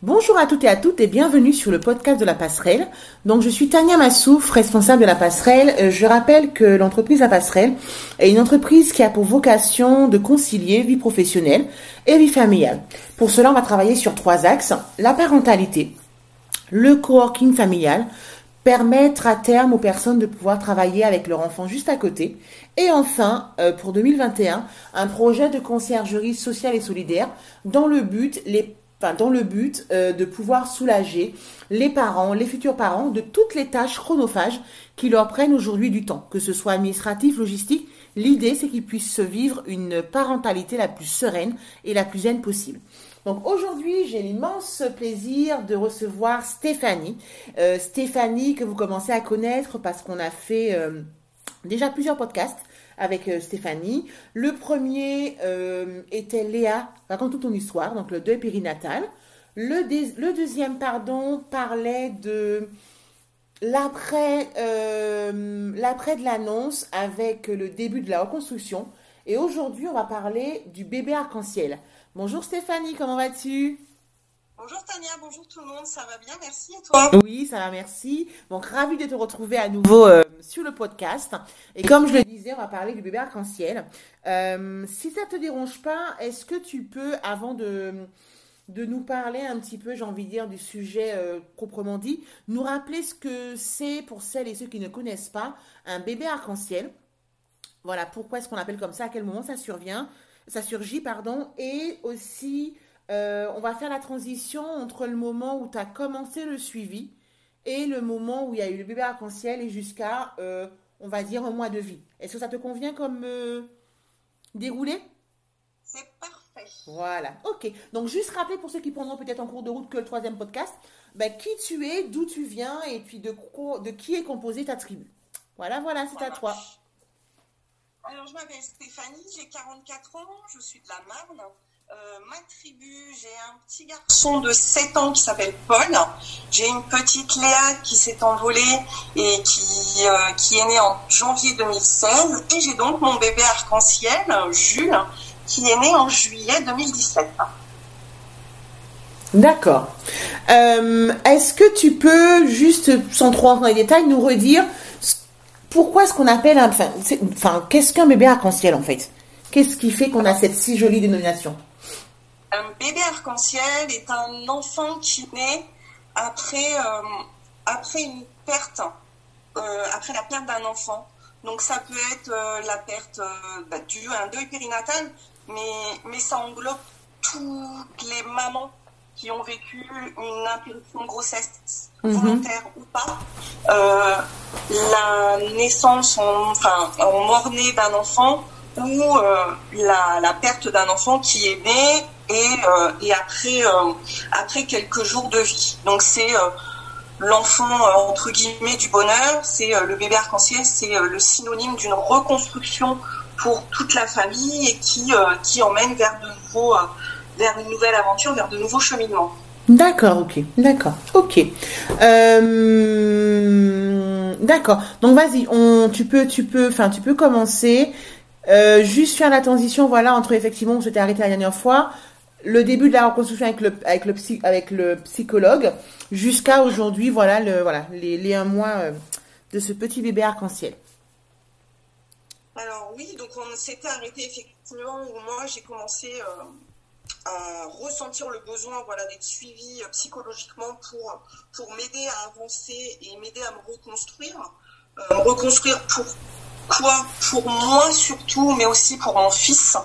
Bonjour à toutes et à toutes et bienvenue sur le podcast de la passerelle. Donc je suis Tania Massouf, responsable de la passerelle. Euh, je rappelle que l'entreprise La Passerelle est une entreprise qui a pour vocation de concilier vie professionnelle et vie familiale. Pour cela, on va travailler sur trois axes. La parentalité, le coworking familial, permettre à terme aux personnes de pouvoir travailler avec leur enfant juste à côté. Et enfin, euh, pour 2021, un projet de conciergerie sociale et solidaire dans le but, les enfin, dans le but euh, de pouvoir soulager les parents, les futurs parents de toutes les tâches chronophages qui leur prennent aujourd'hui du temps, que ce soit administratif, logistique. L'idée, c'est qu'ils puissent se vivre une parentalité la plus sereine et la plus zen possible. Donc aujourd'hui, j'ai l'immense plaisir de recevoir Stéphanie. Euh, Stéphanie que vous commencez à connaître parce qu'on a fait euh, déjà plusieurs podcasts avec euh, Stéphanie. Le premier euh, était Léa, raconte toute ton histoire, donc le deuil périnatal. Le, le deuxième, pardon, parlait de euh, l'après de l'annonce avec le début de la reconstruction. Et aujourd'hui, on va parler du bébé arc-en-ciel. Bonjour Stéphanie, comment vas-tu? Bonjour Tania, bonjour tout le monde, ça va bien, merci et toi? Oui, ça va, merci. Donc ravi de te retrouver à nouveau euh, sur le podcast. Et comme je le disais, on va parler du bébé arc-en-ciel. Euh, si ça te dérange pas, est-ce que tu peux, avant de, de nous parler un petit peu, j'ai envie de dire, du sujet euh, proprement dit, nous rappeler ce que c'est pour celles et ceux qui ne connaissent pas un bébé arc-en-ciel? Voilà, pourquoi est-ce qu'on l'appelle comme ça, à quel moment ça survient, ça surgit, pardon, et aussi euh, on va faire la transition entre le moment où tu as commencé le suivi et le moment où il y a eu le bébé arc-en-ciel et jusqu'à, euh, on va dire, un mois de vie. Est-ce que ça te convient comme euh, déroulé? C'est parfait. Voilà, ok. Donc juste rappeler pour ceux qui prendront peut-être en cours de route que le troisième podcast, ben, qui tu es, d'où tu viens et puis de, de qui est composée ta tribu. Voilà, voilà, c'est à toi. Alors je m'appelle Stéphanie, j'ai 44 ans, je suis de la Marne. Euh, ma tribu, j'ai un petit garçon de 7 ans qui s'appelle Paul. J'ai une petite Léa qui s'est envolée et qui, euh, qui est née en janvier 2016. Et j'ai donc mon bébé arc-en-ciel, Jules, qui est né en juillet 2017. D'accord. Euh, Est-ce que tu peux, juste sans trop entrer dans les détails, nous redire pourquoi est-ce qu'on appelle un... Enfin, enfin qu'est-ce qu'un bébé arc-en-ciel en fait? Qu'est-ce qui fait qu'on a cette si jolie dénomination? Un bébé arc-en-ciel est un enfant qui naît après, euh, après une perte, euh, après la perte d'un enfant. Donc ça peut être euh, la perte bah, due à un deuil périnatal, mais, mais ça englobe toutes les mamans qui ont vécu une interruption de grossesse mhm. volontaire ou pas, la naissance, en, enfin, en mort-né d'un enfant ou la, la perte d'un enfant qui est né et, euh, et après, euh, après quelques jours de vie. Donc c'est euh, l'enfant entre guillemets du bonheur, c'est le bébé arc-en-ciel, c'est le synonyme d'une reconstruction pour toute la famille et qui, qui emmène vers de nouveaux, vers une nouvelle aventure, vers de nouveaux cheminements. D'accord, ok, d'accord, ok. D'accord. Donc vas-y, tu peux, tu peux, enfin, tu peux commencer. Juste faire la transition, voilà, entre effectivement, on s'était arrêté la dernière fois, le début de la reconstruction avec le, avec le, psychologue jusqu'à aujourd'hui, voilà, voilà les, les un mois euh, de ce petit bébé arc-en-ciel. Alors oui, donc on s'était arrêté effectivement où moi j'ai commencé euh, à ressentir le besoin voilà, d'être suivi euh, psychologiquement pour, pour m'aider à avancer et m'aider à me reconstruire. reconstruire pour quoi? Pour moi surtout, mais aussi pour mon fils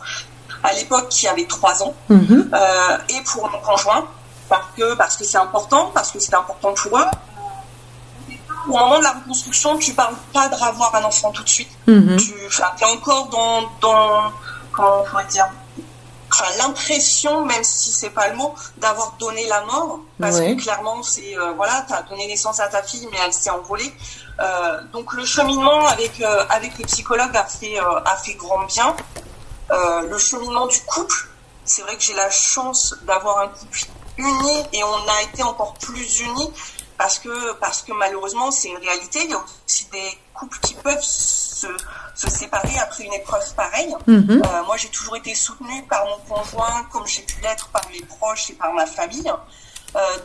à l'époque qui avait trois ans, mhm. euh, et pour mon conjoint, parce que parce que c'est important, parce que c'est important pour eux. Au moment de la reconstruction, tu parles pas de revoir un enfant tout de suite. Mhm. Tu es encore dans, dans comment on pourrait dire Enfin, l'impression, même si c'est pas le mot, d'avoir donné la mort, parce que clairement, c'est euh, voilà, tu as donné naissance à ta fille, mais elle s'est envolée. Euh, donc le cheminement avec euh, avec le psychologue a fait a fait grand bien. Euh, le cheminement du couple. C'est vrai que j'ai la chance d'avoir un couple uni et on a été encore plus unis parce que, parce que malheureusement, c'est une réalité. Il y a aussi des couples qui peuvent se, se séparer après une épreuve pareille. Mhm. Euh, moi, j'ai toujours été soutenue par mon conjoint, comme j'ai pu l'être par mes proches et par ma famille.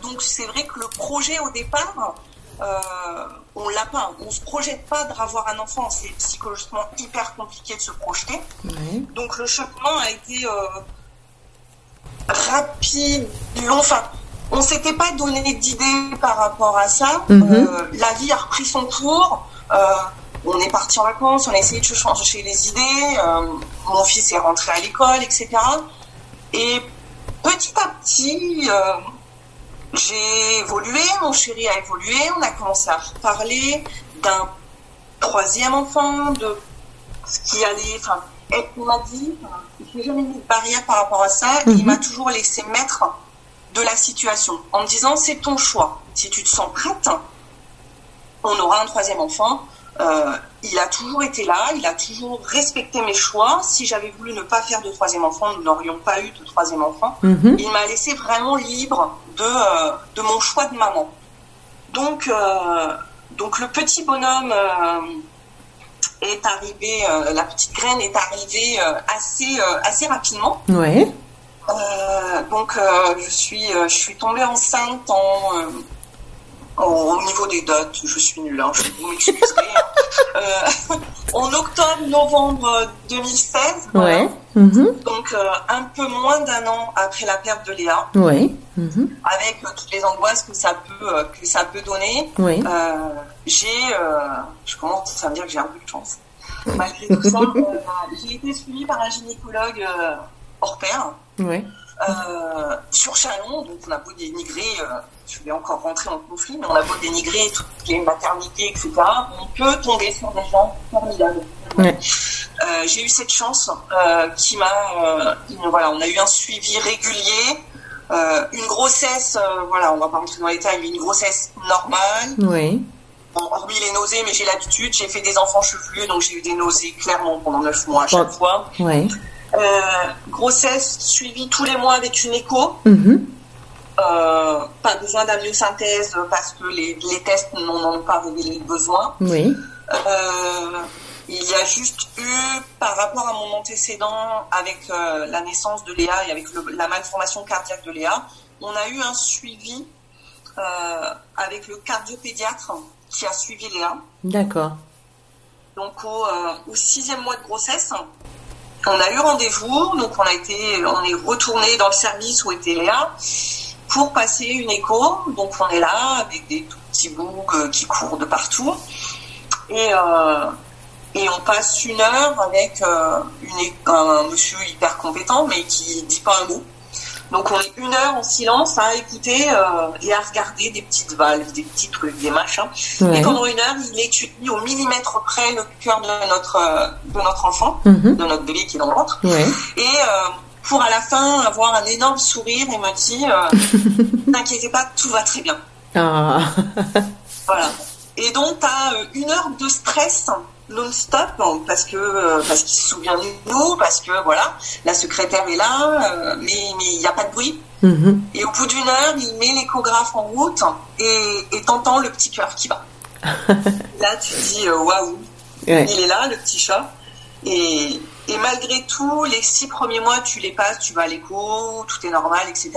donc c'est vrai que le projet au départ, on l'a pas. On se projette pas d'avoir un enfant. C'est psychologiquement hyper compliqué de se projeter. Donc le cheminement a été rapide, long. Enfin, on s'était pas donné d'idées par rapport à ça. Mhm. Euh, la vie a repris son cours. Euh, on est parti en vacances, on a essayé de changer les idées. Euh, mon fils est rentré à l'école, etc. Et petit à petit, j'ai évolué, mon chéri a évolué. On a commencé à parler d'un troisième enfant, de ce qui allait. Enfin, il m'a dit, je n'ai jamais mis de barrière par rapport à ça. Il Mhm. m'a toujours laissé maître de la situation en me disant c'est ton choix. Si tu te sens prête, on aura un troisième enfant. Euh, il a toujours été là, il a toujours respecté mes choix. Si j'avais voulu ne pas faire de troisième enfant, nous n'aurions pas eu de troisième enfant. Mhm. Il m'a laissé vraiment libre de, euh, de mon choix de maman. Donc, euh, donc le petit bonhomme est arrivé, la petite graine est arrivée assez, assez rapidement. Euh, donc je suis je suis tombée enceinte en au au niveau des dates, je suis nulle, hein, je vous m'excuserez. hein. Euh, en octobre-novembre 2016, voilà. Ouais. Mhm. donc euh, un peu moins d'un an après la perte de Léa, Ouais. Mhm. avec euh, toutes les angoisses que ça peut euh, que ça peut donner, Ouais. euh, j'ai euh, je commence à me dire que j'ai un peu de chance. Malgré tout ça, euh, j'ai été suivie par un gynécologue euh, hors pair. Euh, sur Chalon, donc on a beau dénigrer, euh, je vais encore rentrer en conflit, mais on a beau dénigrer tout ce qui est maternité, etc. On peut tomber sur des gens formidables. Euh, J'ai eu cette chance qui m'a, voilà, on a eu un suivi régulier, une grossesse, voilà, on va pas rentrer dans les détails, mais une grossesse normale, Ouais. Bon, hormis les nausées, mais j'ai l'habitude, j'ai fait des enfants chevelus, donc j'ai eu des nausées clairement pendant neuf mois à chaque Bon. fois. Ouais. Euh, grossesse suivie tous les mois avec une écho. Mhm. Euh, pas besoin d'amniosynthèse parce que les, les tests n'en ont pas révélé le besoin. Oui. Euh, il y a juste eu, par rapport à mon antécédent avec euh, la naissance de Léa et avec le- la malformation cardiaque de Léa, on a eu un suivi euh, avec le cardiopédiatre qui a suivi Léa. D'accord. Donc au, au sixième mois de grossesse, on a eu rendez-vous, donc on a été, on est retourné dans le service où était Léa pour passer une écho. Donc on est là avec des tout petits bouts euh, qui courent de partout et euh, et on passe une heure avec euh, un monsieur hyper compétent mais qui dit pas un mot. Donc on est une heure en silence à écouter euh, et à regarder des petites valves, des petits trucs, des machins. Ouais. Et pendant une heure, il étudie au millimètre près le cœur de notre, euh, de notre enfant, Mhm. de notre bébé qui est dans le ventre. Ouais. Et euh, pour à la fin avoir un énorme sourire et me dit euh, N'inquiétez pas, tout va très bien. Ah. Voilà. Et donc, tu as une heure de stress non-stop parce que euh, parce qu'il se souvient de nous, parce que voilà, la secrétaire est là, euh, mais il n'y a pas de bruit. Mhm. Et au bout d'une heure, il met l'échographe en route et t'entends le petit cœur qui bat. Là, tu te dis euh, waouh, Ouais. il est là, le petit chat. Et, et malgré tout, les six premiers mois, tu les passes, tu vas à l'écho, tout est normal, etc.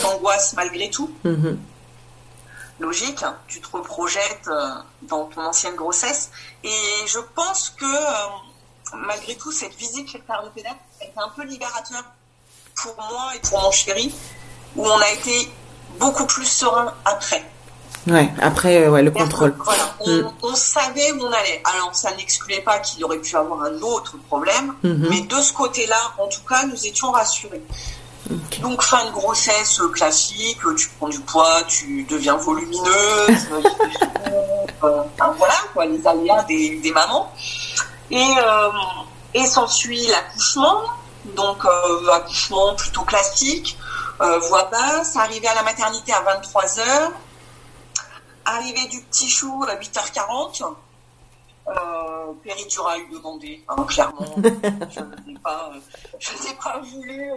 T'angoisses malgré tout, Mhm. Logique. hein. Tu te reprojettes euh, dans ton ancienne grossesse. Et je pense que euh, malgré tout, cette visite chez le cardiopédiatre était un peu libérateur pour moi et pour mon chéri, où on a été beaucoup plus serein après. Ouais. Après, euh, ouais, le contrôle. Voilà, on, Mm. on savait où on allait. Alors, ça n'excluait pas qu'il aurait pu avoir un autre problème, Mhm. mais de ce côté-là, en tout cas, nous étions rassurés. Donc, fin de grossesse classique, tu prends du poids, tu deviens volumineuse, euh, voilà, quoi, les aléas des, des mamans. Et, euh, et s'ensuit l'accouchement, donc euh, accouchement plutôt classique, voix basse, arrivé à la maternité à 23h, arrivée du petit chou à 8h40, euh, péridurale demandée, hein, clairement, je n'ai pas, euh, je pas voulu euh,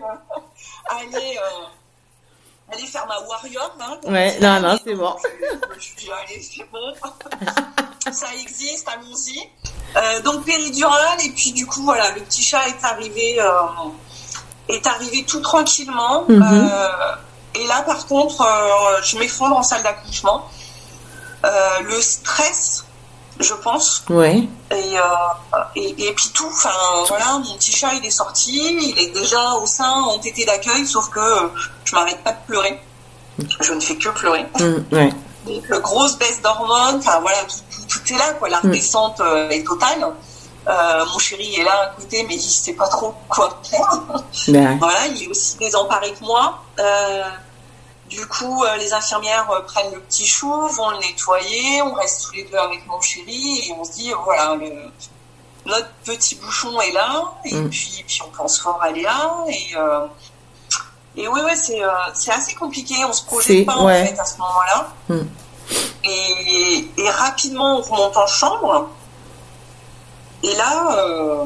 aller, euh, aller faire ma warrior. Hein, Ouais, non, non, c'est bon. Je, je suis dit, allez, c'est bon. Ça existe, allons-y. Donc péridurale, et puis du coup, voilà, le petit chat est arrivé, est arrivé tout tranquillement. Mhm. Et là, par contre, je m'effondre en salle d'accouchement. le stress je pense. Ouais. Et, et, et, puis tout, enfin voilà, mon petit chat il est sorti, il est déjà au sein en tété d'accueil, sauf que je m'arrête pas de pleurer. Je ne fais que pleurer. Mmh, ouais. Le grosse baisse d'hormones, enfin voilà, tout, est là, quoi. La redescente mmh. est totale. Euh, mon chéri est là à côté, mais il sait pas trop quoi faire. Voilà, il est aussi désemparé que moi. Euh, du coup, euh, les infirmières prennent le petit chou, vont le nettoyer, on reste tous les deux avec mon chéri et on se dit, voilà, notre petit bouchon est là, et mmh. puis, puis on pense fort à Léa, et, et oui, ouais, c'est c'est assez compliqué, on se projette pas en fait à ce moment-là. Mm. Et, et, rapidement, on remonte en chambre. Et là, euh,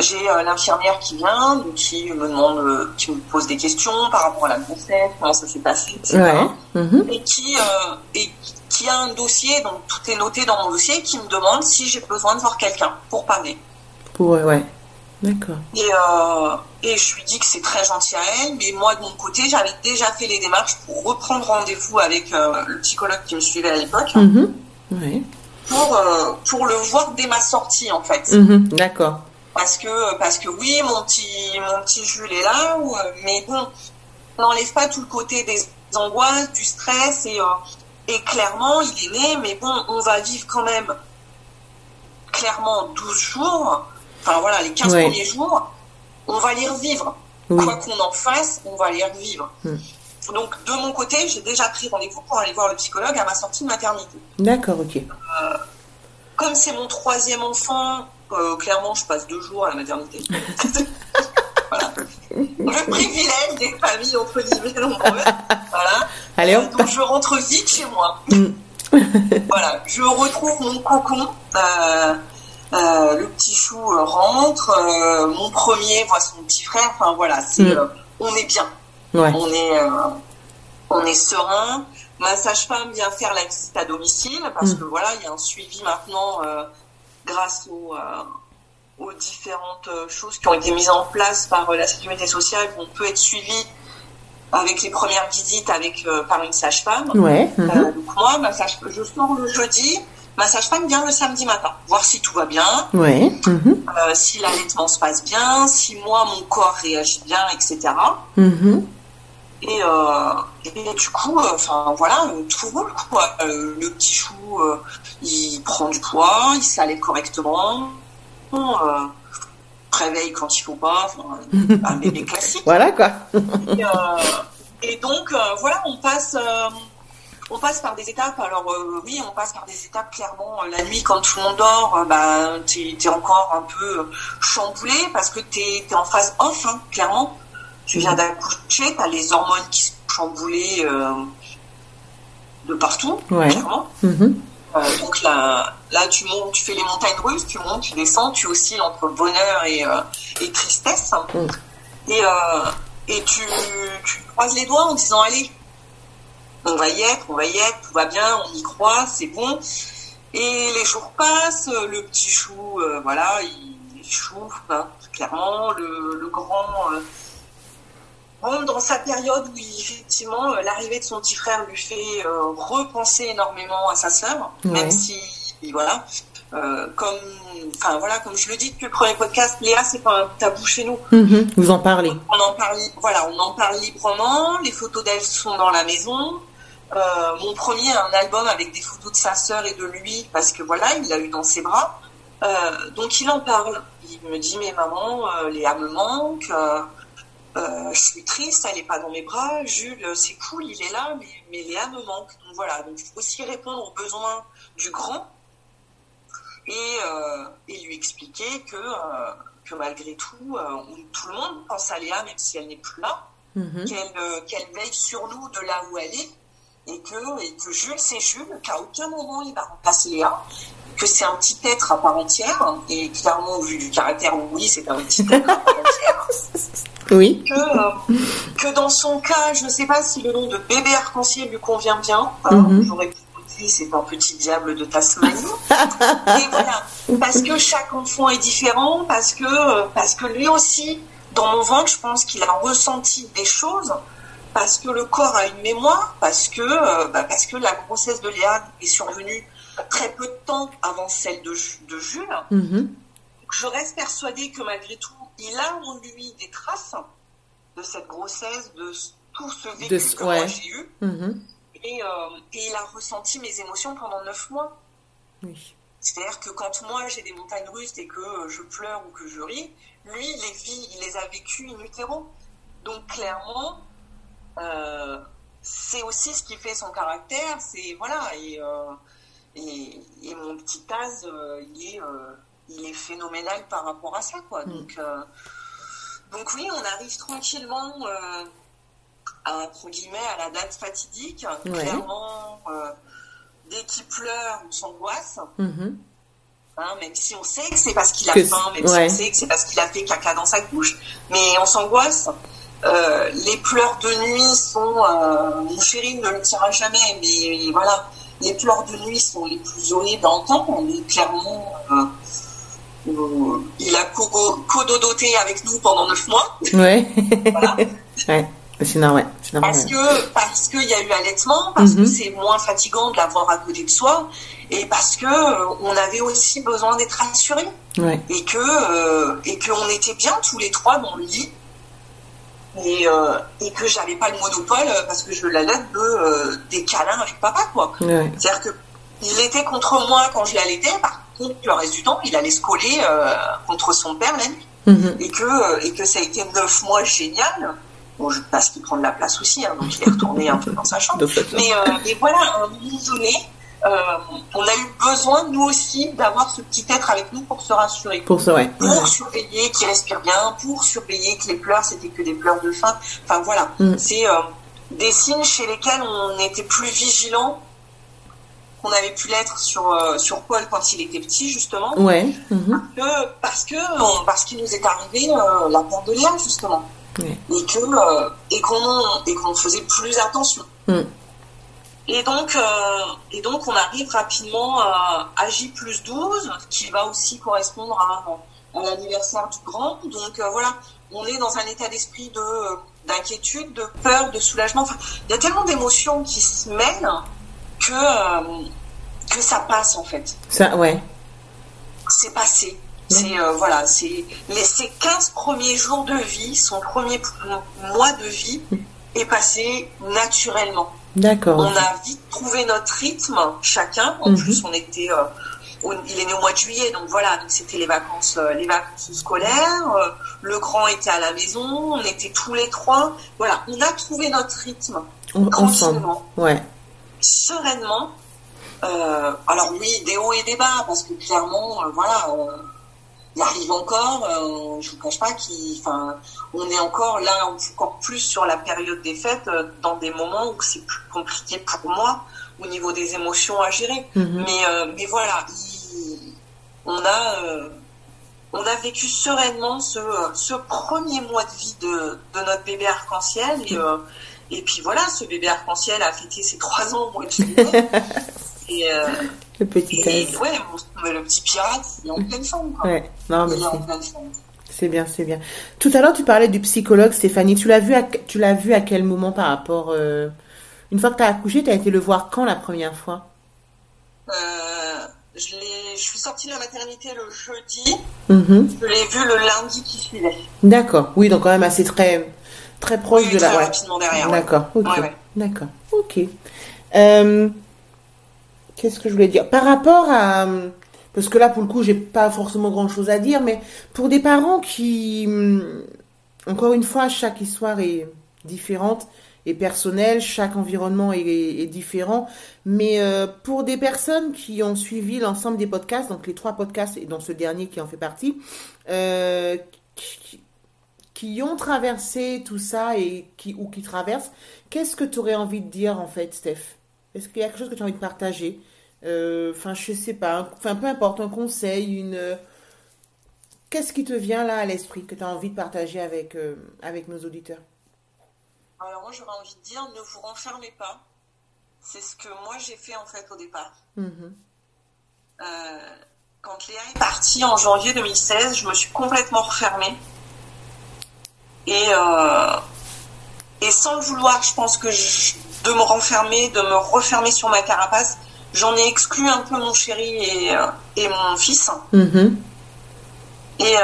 j'ai euh, l'infirmière qui vient, qui me demande, euh, qui me pose des questions par rapport à la grossesse, comment ça s'est passé, etc. Mhm. Et qui et qui a un dossier, donc tout est noté dans mon dossier, qui me demande si j'ai besoin de voir quelqu'un pour parler. Pour ouais. D'accord. Et, et je lui dis que c'est très gentil à elle, mais moi de mon côté, j'avais déjà fait les démarches pour reprendre rendez-vous avec le psychologue qui me suivait à l'époque. Mhm. Ouais pour, euh, pour le voir dès ma sortie, en fait. Mhm, d'accord. Parce que, parce que oui, mon petit, mon petit Jules est là, euh, mais bon, n'enlève pas tout le côté des angoisses, du stress, et, euh, et clairement, il est né, mais bon, on va vivre quand même clairement 12 jours, enfin voilà, les 15 premiers jours, on va les revivre. Quoi qu'on en fasse, on va les revivre. Mm. Donc, de mon côté, j'ai déjà pris rendez-vous pour aller voir le psychologue à ma sortie de maternité. D'accord, ok. Euh, comme c'est mon troisième enfant, euh, clairement, je passe deux jours à la maternité. voilà. Le privilège des familles entre guillemets nombreuses. Voilà. Allez, euh, donc, je rentre vite chez moi. Mm. voilà. Je retrouve mon cocon. le petit chou rentre. mon premier voit son petit frère. Enfin, voilà. C'est, mm. on est bien. On est euh, on est serein. Ma sage-femme vient faire la visite à domicile parce mm. que voilà, il y a un suivi maintenant euh, grâce aux, euh, aux différentes choses qui ont été mises en place par la sécurité sociale. On peut être suivi avec les premières visites avec par une sage-femme. Ouais. Mm-hmm. donc moi, ma sage je sors le jeudi. Ma sage-femme vient le samedi matin, voir si tout va bien, ouais. Mm-hmm. si l'allaitement se passe bien, si moi mon corps réagit bien, etc. Et, euh, et, du coup, euh, enfin voilà, euh, tout roule quoi. Euh, le petit chou, il prend du poids, il s'allait correctement, réveille quand il faut pas, un bébé classique. voilà quoi. et, donc voilà, on passe. on passe par des étapes. Alors oui, on passe par des étapes clairement. La nuit, quand tout le monde dort, bah, t'es es encore un peu chamboulé parce que t'es es en phase off, hein, clairement tu viens d'accoucher, tu as les hormones qui sont chamboulées euh, de partout, clairement. Mm-hmm. Euh, donc là, là, tu montes, tu fais les montagnes russes, tu montes, tu descends, tu oscilles entre bonheur et, euh, et tristesse. Mm. Et, et tu, tu croises les doigts en disant allez, on va y être, on va y être, tout va bien, on y croit, c'est bon. Et les jours passent, le petit chou, voilà, il, chauffe, hein, clairement. Le, le grand dans sa période où effectivement euh, l'arrivée de son petit frère lui fait euh, repenser énormément à sa sœur, même si voilà, euh, comme enfin voilà, comme je le dis depuis le premier podcast, Léa c'est pas un tabou chez nous. Mm-hmm. vous en parlez. On en parle, voilà, on en parle librement. Les photos d'elle sont dans la maison. mon premier un album avec des photos de sa sœur et de lui parce que voilà, il l'a eu dans ses bras. donc il en parle. Il me dit mais maman, Léa me manque. Euh, je suis triste, elle n'est pas dans mes bras. Jules, c'est cool, il est là, mais, mais Léa me manque. Donc voilà, donc il faut aussi répondre aux besoins du grand et, euh, et lui expliquer que, euh, que malgré tout, tout le monde pense à Léa, même si elle n'est plus là, mhm. qu'elle veille sur nous de là où elle est, et que, et que Jules, c'est Jules, qu'à aucun moment il va remplacer Léa, que c'est un petit être à part entière, et clairement, au vu du caractère, oui, c'est un petit être à part entière. Oui. Que, euh, que dans son cas, je ne sais pas si le nom de bébé arc-en-ciel lui convient bien. Mm J'aurais pu dire c'est un petit diable de Tasmanie. et voilà, parce que chaque enfant est différent, parce que, parce que lui aussi, dans mon ventre, je pense qu'il a ressenti des choses parce que le corps a une mémoire, parce que, euh, bah, parce que la grossesse de Léa est survenue très peu de temps avant celle de, de Jules. Mhm. Je reste persuadée que malgré tout, il a en lui des traces de cette grossesse, de tout ce vécu De- que ouais. moi j'ai eu. Mhm. Et, euh, et il a ressenti mes émotions pendant neuf mois. Oui. C'est-à-dire que quand moi j'ai des montagnes russes et que euh, je pleure ou que je ris, lui il les vit, il les a vécues in utero. Donc clairement, euh, c'est aussi ce qui fait son caractère. C'est voilà et, euh, et, et mon petit Taz, euh, il est euh, il est phénoménal par rapport à ça quoi. Mm. Donc euh, donc oui, on arrive tranquillement à entre guillemets à la date fatidique. Ouais. Clairement, euh, dès qu'il pleure, on s'angoisse. Mhm. Hein, même si on sait que c'est parce qu'il a Que faim, même ouais. si on sait que c'est parce qu'il a fait caca dans sa couche, mais on s'angoisse. Euh, les pleurs de nuit sont, euh, mon chéri ne le dira jamais, mais voilà, les pleurs de nuit sont les plus horribles à entendre. On est clairement, euh, euh, il a co- cododoté avec nous pendant neuf mois. Ouais. Voilà. ouais. C'est normal. C'est normal. Parce que parce qu'il y a eu allaitement, parce que Mhm. c'est moins fatigant de l'avoir à côté de soi, et parce que euh, on avait aussi besoin d'être rassurés. Ouais. et que euh, et qu'on était bien tous les trois dans le lit et, euh, et que j'avais pas le monopole euh, parce que je l'allais de euh, des câlins avec papa quoi Ouais. c'est à dire que il était contre moi quand je l'allaitais par contre le reste du temps il allait se coller euh, contre son père la nuit Mhm. et que et que ça a été neuf mois génial bon je parce qu'il prend de la place aussi hein, donc il est retourné un peu dans sa chambre façon. mais, mais voilà, à un moment donné, on a eu besoin, nous aussi, d'avoir ce petit être avec nous pour se rassurer. Pour ça, ouais. Pour surveiller qu'il respire bien, pour surveiller que les pleurs, c'était que des pleurs de faim. Enfin voilà, Mm. c'est euh, des signes chez lesquels on était plus vigilant qu'on avait pu l'être sur, euh, sur Paul quand il était petit, justement, Ouais. Mhm. que, parce que on- parce qu'il nous est arrivé euh, la perte de Léa, justement Ouais. et que euh, et qu'on et qu'on faisait plus attention. Mm. Et donc euh, et donc on arrive rapidement à, à J plus 12 qui va aussi correspondre à, à l'anniversaire du grand. Donc euh, voilà, on est dans un état d'esprit de d'inquiétude, de peur, de soulagement. Enfin, il y a tellement d'émotions qui se mêlent que euh, que ça passe en fait Ça, ouais. c'est passé. C'est euh, voilà, c'est les ces 15 premiers jours de vie, son premier mois de vie est passé naturellement. D'accord. On a vite trouvé notre rythme chacun. En Mhm. plus, on était euh, il est né au mois de juillet, donc voilà, donc c'était les vacances euh, les vacances scolaires, euh, le grand était à la maison, on était tous les trois. Voilà, on a trouvé notre rythme On- tranquillement Ouais. sereinement. Euh, alors oui, des hauts et des bas, parce que clairement, euh, voilà, il arrive encore, euh, je vous cache pas enfin, on est encore là, encore plus sur la période des fêtes, euh, dans des moments où c'est plus compliqué pour moi au niveau des émotions à gérer. Mhm. Mais, euh, mais voilà, il- on a, euh, on a vécu sereinement ce, ce premier mois de vie de, de notre bébé arc-en-ciel. Et, et puis voilà, ce bébé arc-en-ciel a fêté ses trois ans au mois de juillet. et, Le petit et ouais, mais le petit pirate, il est en pleine forme. Quoi. Ouais. Non, mais Il est en c'est- pleine forme. c'est bien, c'est bien. Tout à l'heure, tu parlais du psychologue, Stéphanie. Tu l'as vu à, tu l'as vu à quel moment par rapport, euh, une fois que tu as accouché, tu as été le voir quand la première fois? Euh, je, suis sortie de la maternité le jeudi, Mhm. je l'ai vu le lundi qui suivait. D'accord. Oui, donc quand même assez très, très proche Oui, de la, ouais. rapidement ouais. D'accord, ok. Ouais. D'accord, ok. Euh, Qu'est-ce que je voulais dire? Par rapport à... Parce que là, pour le coup, j'ai pas forcément grand-chose à dire, mais pour des parents qui... hum, Encore une fois, chaque histoire est différente et personnelle, chaque environnement est, différent, mais euh, pour des personnes qui ont suivi l'ensemble des podcasts, donc les trois podcasts et dans ce dernier qui en fait partie, euh, qui, qui ont traversé tout ça et qui ou qui traversent, qu'est-ce que tu aurais envie de dire en fait, Steph? Est-ce qu'il y a quelque chose que tu as envie de partager? Enfin, je sais pas, enfin peu importe, un conseil, une euh, Qu'est-ce qui te vient là à l'esprit que tu as envie de partager avec, euh, avec nos auditeurs? Alors moi j'aurais envie de dire ne vous renfermez pas. C'est ce que moi j'ai fait en fait au départ. Mhm. Euh, quand Léa est partie en janvier 2016, je me suis complètement refermée. Et, euh, et sans le vouloir, je pense que de me renfermer, de me refermer sur ma carapace, j'en ai exclu un peu mon chéri et, et mon fils. Mm-hmm. Et,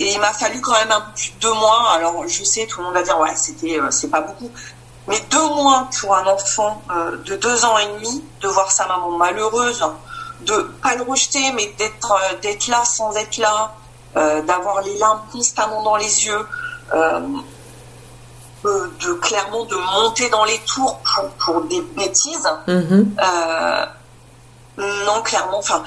et il m'a fallu quand même un peu plus de deux mois. Alors je sais, tout le monde va dire ouais, c'était c'est pas beaucoup, mais deux mois pour un enfant de deux ans et demi de voir sa maman malheureuse, de pas le rejeter, mais d'être d'être là sans être là, euh, d'avoir les larmes constamment dans les yeux, euh, de clairement de monter dans les tours pour, pour des bêtises. Mm-hmm. Euh, non, clairement, enfin,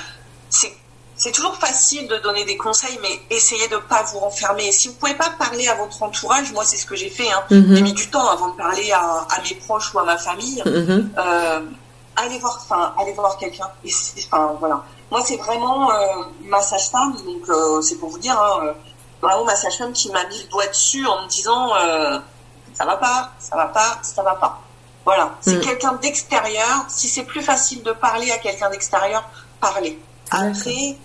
c'est c'est toujours facile de donner des conseils, mais essayez de ne pas vous renfermer. Si vous pouvez pas parler à votre entourage, moi c'est ce que j'ai fait. Hein. Mm-hmm. J'ai mis du temps avant de parler à, à, mes proches ou à ma famille. Mm-hmm. euh, allez voir, enfin, allez voir quelqu'un. Enfin, voilà. Moi, c'est vraiment euh, ma sage-femme, donc euh, c'est pour vous dire, hein, vraiment ma sage-femme qui m'a mis le doigt dessus en me disant ça va pas, ça va pas, ça va pas. Voilà, c'est mm. quelqu'un d'extérieur. Si c'est plus facile de parler à quelqu'un d'extérieur, parlez. Après,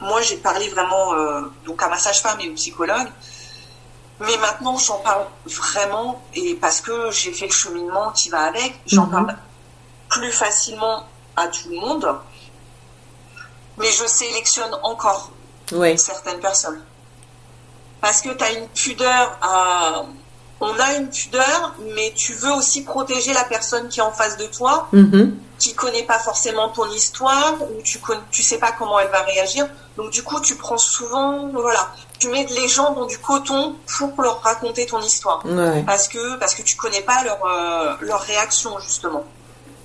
moi, j'ai parlé vraiment donc à ma sage-femme et au psychologue. Mais maintenant, j'en parle vraiment, et parce que j'ai fait le cheminement qui va avec, j'en mm-hmm. parle plus facilement à tout le monde mais je sélectionne encore certaines personnes. Parce que tu as une pudeur à... On a une pudeur, mais tu veux aussi protéger la personne qui est en face de toi, qui mm-hmm. qui connaît pas forcément ton histoire, ou tu ne tu sais pas comment elle va réagir. Donc du coup, tu prends souvent, voilà, tu mets les gens dans du coton pour leur raconter ton histoire, parce que parce que tu connais pas leur euh, leur réaction justement.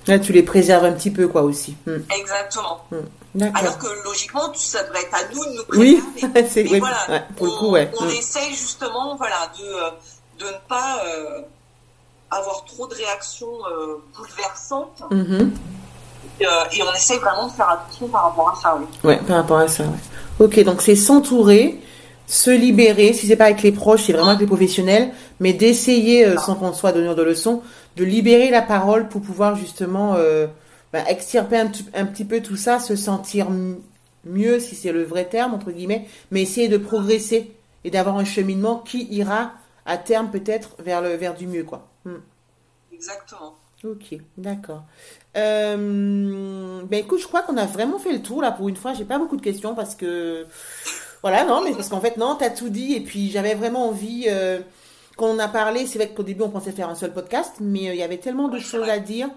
Là, tu les préserves un petit peu, quoi, aussi. Mm. Exactement. Mm. Alors que logiquement, ça devrait être à nous de nous préserver. Oui, c'est voilà, pour on, le coup, ouais. On mm. essaye justement, voilà, de, euh, de ne pas euh, avoir trop de réactions euh, bouleversantes. Mm-hmm. et on essaye vraiment de faire attention par rapport à ça, oui. Ouais, par rapport à ça, ouais. Ok, donc c'est s'entourer, se libérer, si c'est pas avec les proches, c'est vraiment avec les professionnels, mais d'essayer, sans qu'on soit donneur de leçons, de libérer la parole pour pouvoir justement euh, bah, extirper un, petit peu tout ça, se sentir mieux, si c'est le vrai terme, entre guillemets, mais essayer de progresser et d'avoir un cheminement qui ira à terme peut-être vers, le, vers du mieux. quoi. Hmm. Exactement. Ok, d'accord. Euh, ben écoute, je crois qu'on a vraiment fait le tour là pour une fois. J'ai pas beaucoup de questions parce que voilà, non, mais parce qu'en fait non, t'as tout dit et puis j'avais vraiment envie. Euh, quand on a parlé, c'est vrai qu'au début on pensait faire un seul podcast, mais euh, il y avait tellement de choses à dire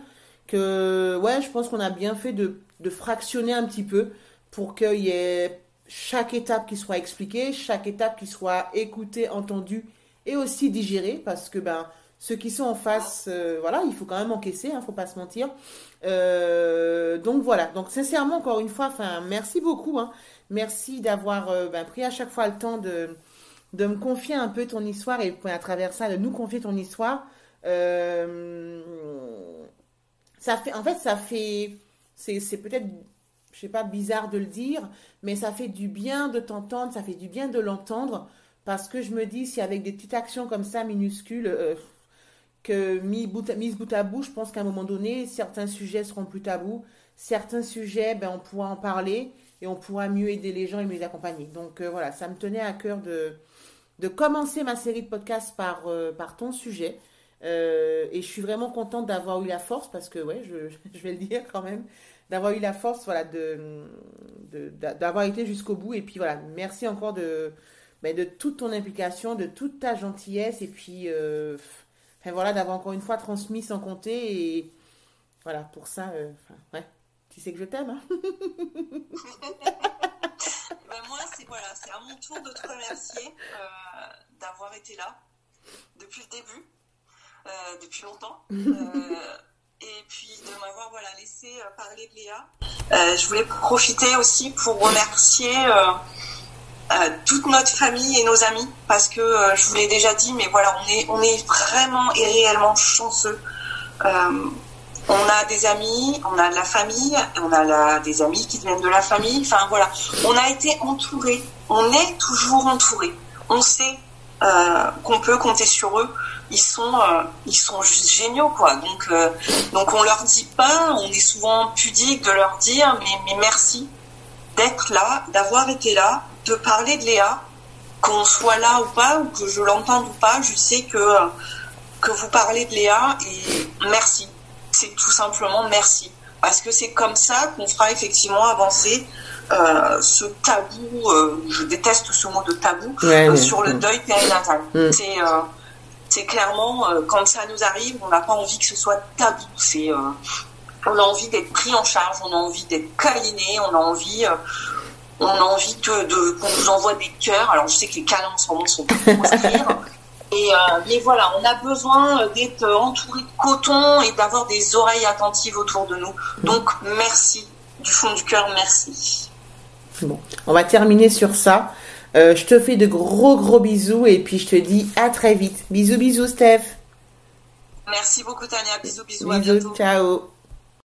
que ouais, je pense qu'on a bien fait de, de fractionner un petit peu pour qu'il y ait chaque étape qui soit expliquée, chaque étape qui soit écoutée, entendue et aussi digérée, parce que ben ceux qui sont en face, euh, voilà, il faut quand même encaisser, hein, faut pas se mentir. Euh, donc voilà, donc sincèrement encore une fois, enfin merci beaucoup, hein. merci d'avoir ben, pris à chaque fois le temps de de me confier un peu ton histoire et à travers ça de nous confier ton histoire. Euh, ça fait, en fait, ça fait, c'est peut-être, je sais pas, bizarre de le dire, mais ça fait du bien de t'entendre, ça fait du bien de l'entendre, parce que je me dis, si avec des petites actions comme ça, minuscules, euh, que mis bout, à, bout je pense qu'à un moment donné, certains sujets seront plus tabous, certains sujets, ben, on pourra en parler et on pourra mieux aider les gens et mieux les accompagner. Donc euh, voilà, ça me tenait à cœur de, de commencer ma série de podcasts par, euh, par ton sujet. Et je suis vraiment contente d'avoir eu la force, parce que, ouais, je, je, vais le dire quand même, d'avoir eu la force, voilà, de, d'avoir été jusqu'au bout. Et puis voilà, merci encore de, ben, de toute ton implication, de toute ta gentillesse, et puis, euh, enfin, voilà, d'avoir encore une fois transmis sans compter. Et voilà, pour ça, ouais, tu sais que je t'aime. Hein ben moi, c'est voilà, c'est à mon tour de te remercier euh, d'avoir été là depuis le début, euh, depuis longtemps. Euh, et puis de m'avoir voilà, laissé parler de Léa. je voulais profiter aussi pour remercier toute notre famille et nos amis parce que je vous l'ai déjà dit, mais voilà, on est, on est vraiment et réellement chanceux on a des amis, on a de la famille, on a des amis qui viennent de la famille. Enfin voilà, on a été entouré, on est toujours entouré. On sait euh, qu'on peut compter sur eux. Ils sont, euh, ils sont juste géniaux quoi. Donc, euh, donc on leur dit pas, on est souvent pudique de leur dire, mais merci d'être là, d'avoir été là, de parler de Léa, qu'on soit là ou pas, ou que je l'entende ou pas. Je sais que que vous parlez de Léa et merci. C'est tout simplement merci. Parce que c'est comme ça qu'on fera effectivement avancer euh, ce tabou, euh, je déteste ce mot de tabou, euh, sur le deuil périnatal. Mm. C'est c'est clairement, quand ça nous arrive, on n'a pas envie que ce soit tabou. C'est on a envie d'être pris en charge, on a envie d'être câliné, on a envie, on a envie de, qu'on nous envoie des cœurs. Alors je sais que les câlins en ce moment sont Et mais voilà, on a besoin d'être entouré de coton et d'avoir des oreilles attentives autour de nous. Donc merci du fond du cœur, merci. Bon, on va terminer sur ça. Euh, je te fais de gros gros bisous et puis je te dis à très vite. Bisous bisous Steph. Merci beaucoup Tania. Bisous bisous. bisous à bientôt. Ciao.